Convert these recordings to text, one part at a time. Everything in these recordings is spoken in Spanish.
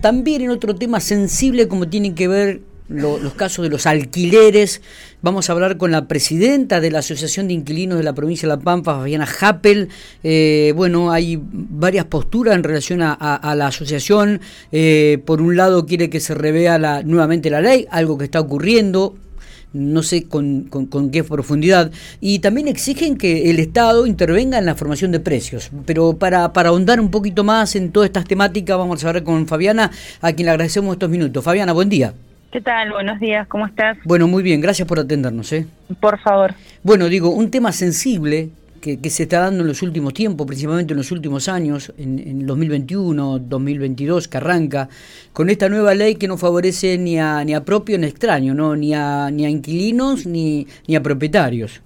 También en otro tema sensible como tienen que ver los casos de los alquileres. Vamos a hablar con la presidenta de la Asociación de Inquilinos de la provincia de La Pampa, Fabiana Happel. Eh, bueno, hay varias posturas en relación a, la asociación. Eh, por un lado, quiere que se revea nuevamente la ley, algo que está ocurriendo no sé con, con, qué profundidad, y también exigen que el Estado intervenga en la formación de precios. Pero para, para ahondar un poquito más en todas estas temáticas, vamos a hablar con Fabiana, a quien le agradecemos estos minutos. Fabiana, buen día. ¿Qué tal? Buenos días, ¿cómo estás? Bueno, muy bien, gracias por atendernos. ¿eh? Por favor. Bueno, digo, un tema sensible que, se está dando en los últimos tiempos, principalmente en los últimos años, en, en 2021, 2022, que arranca, con esta nueva ley que no favorece ni a, ni a propio ni a extraño, ¿no? ni, a, ni a inquilinos ni, ni a propietarios.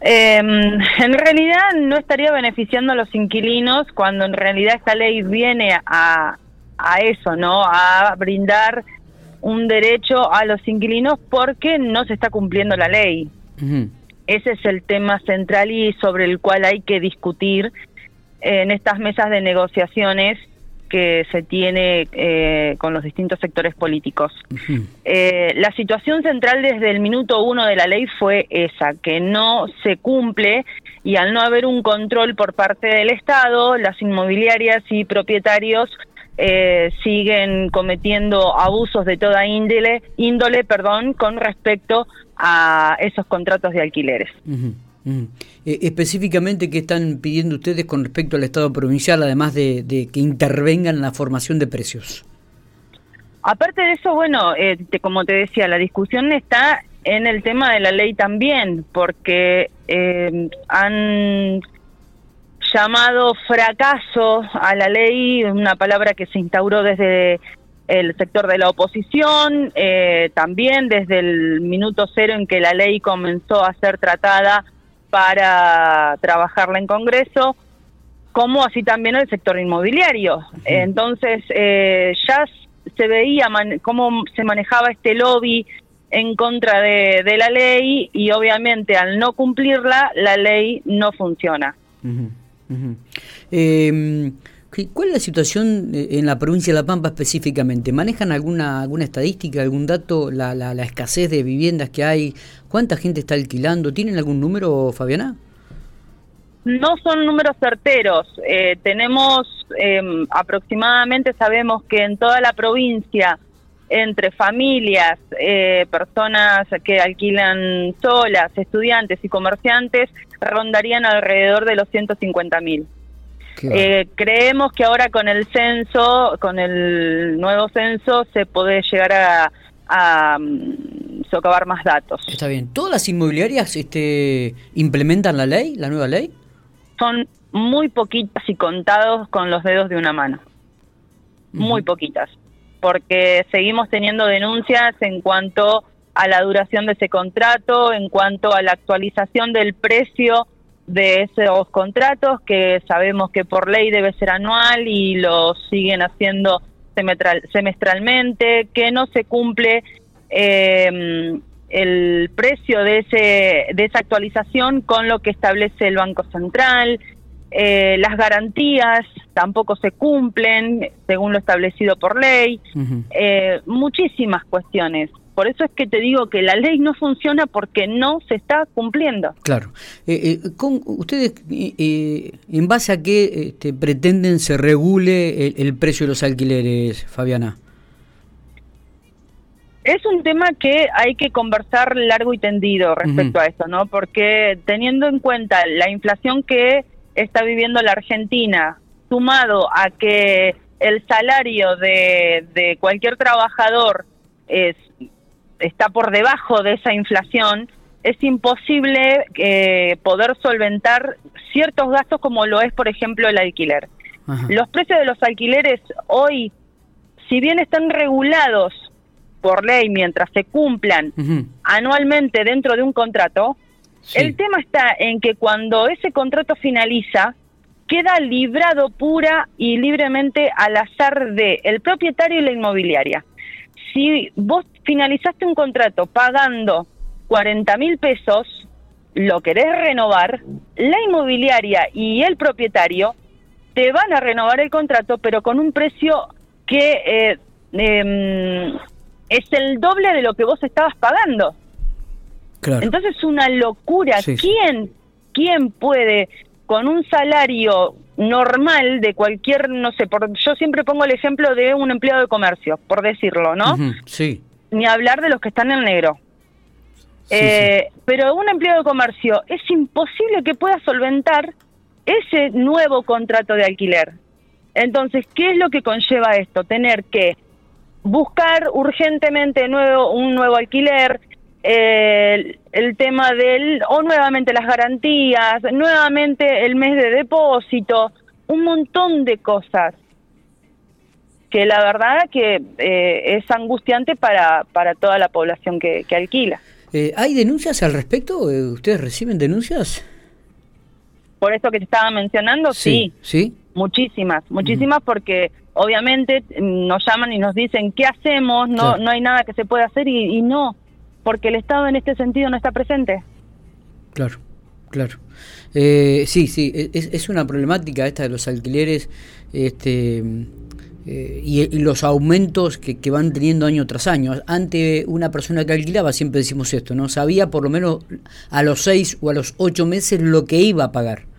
Em, en realidad no estaría beneficiando a los inquilinos cuando en realidad esta ley viene a, a eso, ¿no? A brindar un derecho a los inquilinos porque no se está cumpliendo la ley. Ese es el tema central y sobre el cual hay que discutir en estas mesas de negociaciones que se tiene eh, con los distintos sectores políticos. Eh, la situación central desde el minuto uno de la ley fue esa, que no se cumple y al no haber un control por parte del Estado, las inmobiliarias y propietarios eh, siguen cometiendo abusos de toda índole, índole perdón, con respecto a esos contratos de alquileres. Eh, específicamente, ¿qué están pidiendo ustedes con respecto al Estado provincial, además de, que intervengan en la formación de precios? Aparte de eso, bueno, eh, como te decía, la discusión está en el tema de la ley también, porque han llamado fracaso a la ley, una palabra que se instauró desde el sector de la oposición, eh, también desde el minuto cero en que la ley comenzó a ser tratada para trabajarla en Congreso, como así también el sector inmobiliario. Entonces, eh, ya se veía cómo se manejaba este lobby en contra de, la ley y obviamente al no cumplirla, la ley no funciona. Em, ¿Cuál es la situación eh, en la provincia de La Pampa específicamente? ¿Manejan alguna alguna estadística, algún dato, la, la, escasez de viviendas que hay? ¿Cuánta gente está alquilando? ¿Tienen algún número, Fabiana? No son números certeros. Eh, tenemos em, aproximadamente, sabemos que en toda la provincia, entre familias, eh, personas que alquilan solas, estudiantes y comerciantes, rondarían alrededor de los 150 mil. Eh, creemos que ahora con el censo, con el nuevo censo, se puede llegar a, a mm, socavar más datos. Está bien. ¿Todas las inmobiliarias este, implementan la ley, la nueva ley? Son muy poquitas y contados con los dedos de una mano. Muy poquitas. Porque seguimos teniendo denuncias en cuanto a la duración de ese contrato, en cuanto a la actualización del precio de esos contratos que sabemos que por ley debe ser anual y lo siguen haciendo semestralmente, que no se cumple eh, el precio de, ese, de esa actualización con lo que establece el Banco Central, eh, las garantías tampoco se cumplen según lo establecido por ley, eh, muchísimas cuestiones. Por eso es que te digo que la ley no funciona porque no se está cumpliendo. Claro. Eh, eh, con, ¿Ustedes eh, en base a qué este, pretenden se regule el, precio de los alquileres, Fabiana? Es un tema que hay que conversar largo y tendido respecto a esto, ¿no? Porque teniendo en cuenta la inflación que está viviendo la Argentina, sumado a que el salario de, de cualquier trabajador es está por debajo de esa inflación, es imposible eh, poder solventar ciertos gastos como lo es, por ejemplo, el alquiler. Los precios de los alquileres hoy, si bien están regulados por ley mientras se cumplan anualmente dentro de un contrato, el tema está en que cuando ese contrato finaliza, queda librado pura y libremente al azar de el propietario y la inmobiliaria si vos finalizaste un contrato pagando 40 mil pesos, lo querés renovar, la inmobiliaria y el propietario te van a renovar el contrato, pero con un precio que eh, em, es el doble de lo que vos estabas pagando. Claro. Entonces es una locura. ¿Quién, ¿Quién puede con un salario normal de cualquier, no sé, por, yo siempre pongo el ejemplo de un empleado de comercio, por decirlo, ¿no? sí. Ni hablar de los que están en negro. eh, Pero un empleado de comercio es imposible que pueda solventar ese nuevo contrato de alquiler. Entonces, ¿qué es lo que conlleva esto? Tener que buscar urgentemente nuevo, un nuevo alquiler, eh, el tema del, o nuevamente las garantías, nuevamente el mes de depósito, un montón de cosas que la verdad que eh, es angustiante para, para toda la población que, alquila. Eh, ¿Hay denuncias al respecto? ¿Ustedes reciben denuncias? Por eso que te estaba mencionando, sí. Sí. Muchísimas, muchísimas porque obviamente mm, nos llaman y nos dicen, ¿qué hacemos? No, no hay nada que se pueda hacer y no, porque el Estado en este sentido no está presente. Claro, claro. Eh, sí, sí, e, es, una problemática esta de los alquileres este, eh, y, los aumentos que, que, van teniendo año tras año. Ante una persona que alquilaba, siempre decimos esto, ¿no? Sabía por lo menos a los seis o a los ocho meses lo que iba a pagar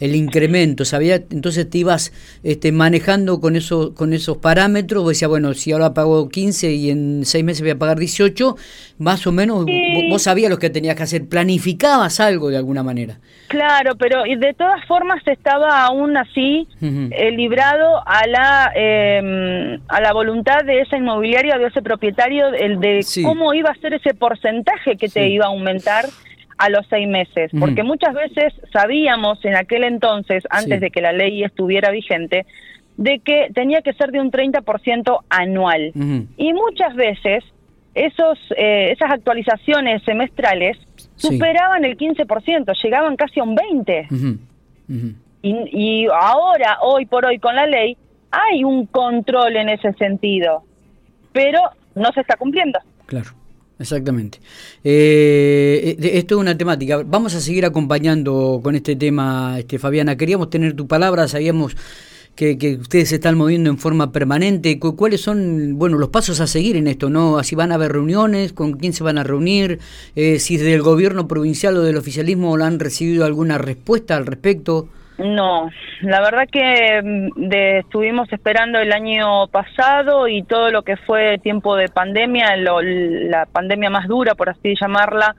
el incremento, sabía, entonces te ibas este, manejando con, eso, con esos parámetros, vos decías, bueno, si ahora pago 15 y en seis meses voy a pagar 18, más o menos vos sabías lo que tenías que hacer, planificabas algo de alguna manera. Claro, pero de todas formas estaba aún así eh, librado a la em, a la voluntad de esa inmobiliaria, de ese propietario, el de cómo iba a ser ese porcentaje que te iba a aumentar a los seis meses, porque muchas veces sabíamos en aquel entonces, antes de que la ley estuviera vigente, de que tenía que ser de un 30% anual. Y muchas veces esos, eh, esas actualizaciones semestrales superaban el 15%, llegaban casi a un 20%. Y, y ahora, hoy por hoy, con la ley, hay un control en ese sentido, pero no se está cumpliendo. Claro. Exactamente. Eh, eh, esto es una temática. Vamos a seguir acompañando con este tema, este, Fabiana. Queríamos tener tu palabra, sabíamos que, ustedes se están moviendo en forma permanente. ¿Cuáles son bueno, los pasos a seguir en esto? ¿no? ¿Si van a haber reuniones? ¿Con quién se van a reunir? Eh, ¿Si desde el gobierno provincial o del oficialismo han recibido alguna respuesta al respecto? No, la verdad que mm, estuvimos esperando el año pasado y todo lo que fue tiempo de pandemia, la pandemia más dura, por así llamarla,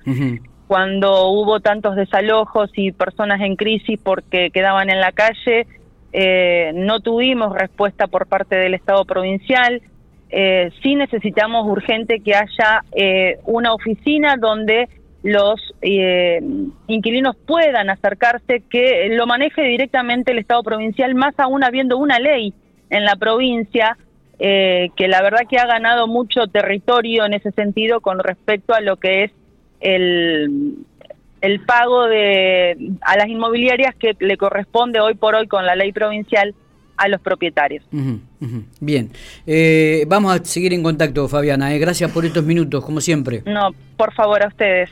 cuando hubo tantos desalojos y personas en crisis porque quedaban en la calle, eh, no tuvimos respuesta por parte del Estado provincial. Eh, sí necesitamos urgente que haya eh, una oficina donde los eh, inquilinos puedan acercarse, que lo maneje directamente el Estado provincial, más aún habiendo una ley en la provincia eh, que la verdad que ha ganado mucho territorio en ese sentido con respecto a lo que es el, el pago de a las inmobiliarias que le corresponde hoy por hoy con la ley provincial a los propietarios. Bien, eh, vamos a seguir en contacto, Fabiana. Gracias por estos minutos, como siempre. No, por favor, a ustedes.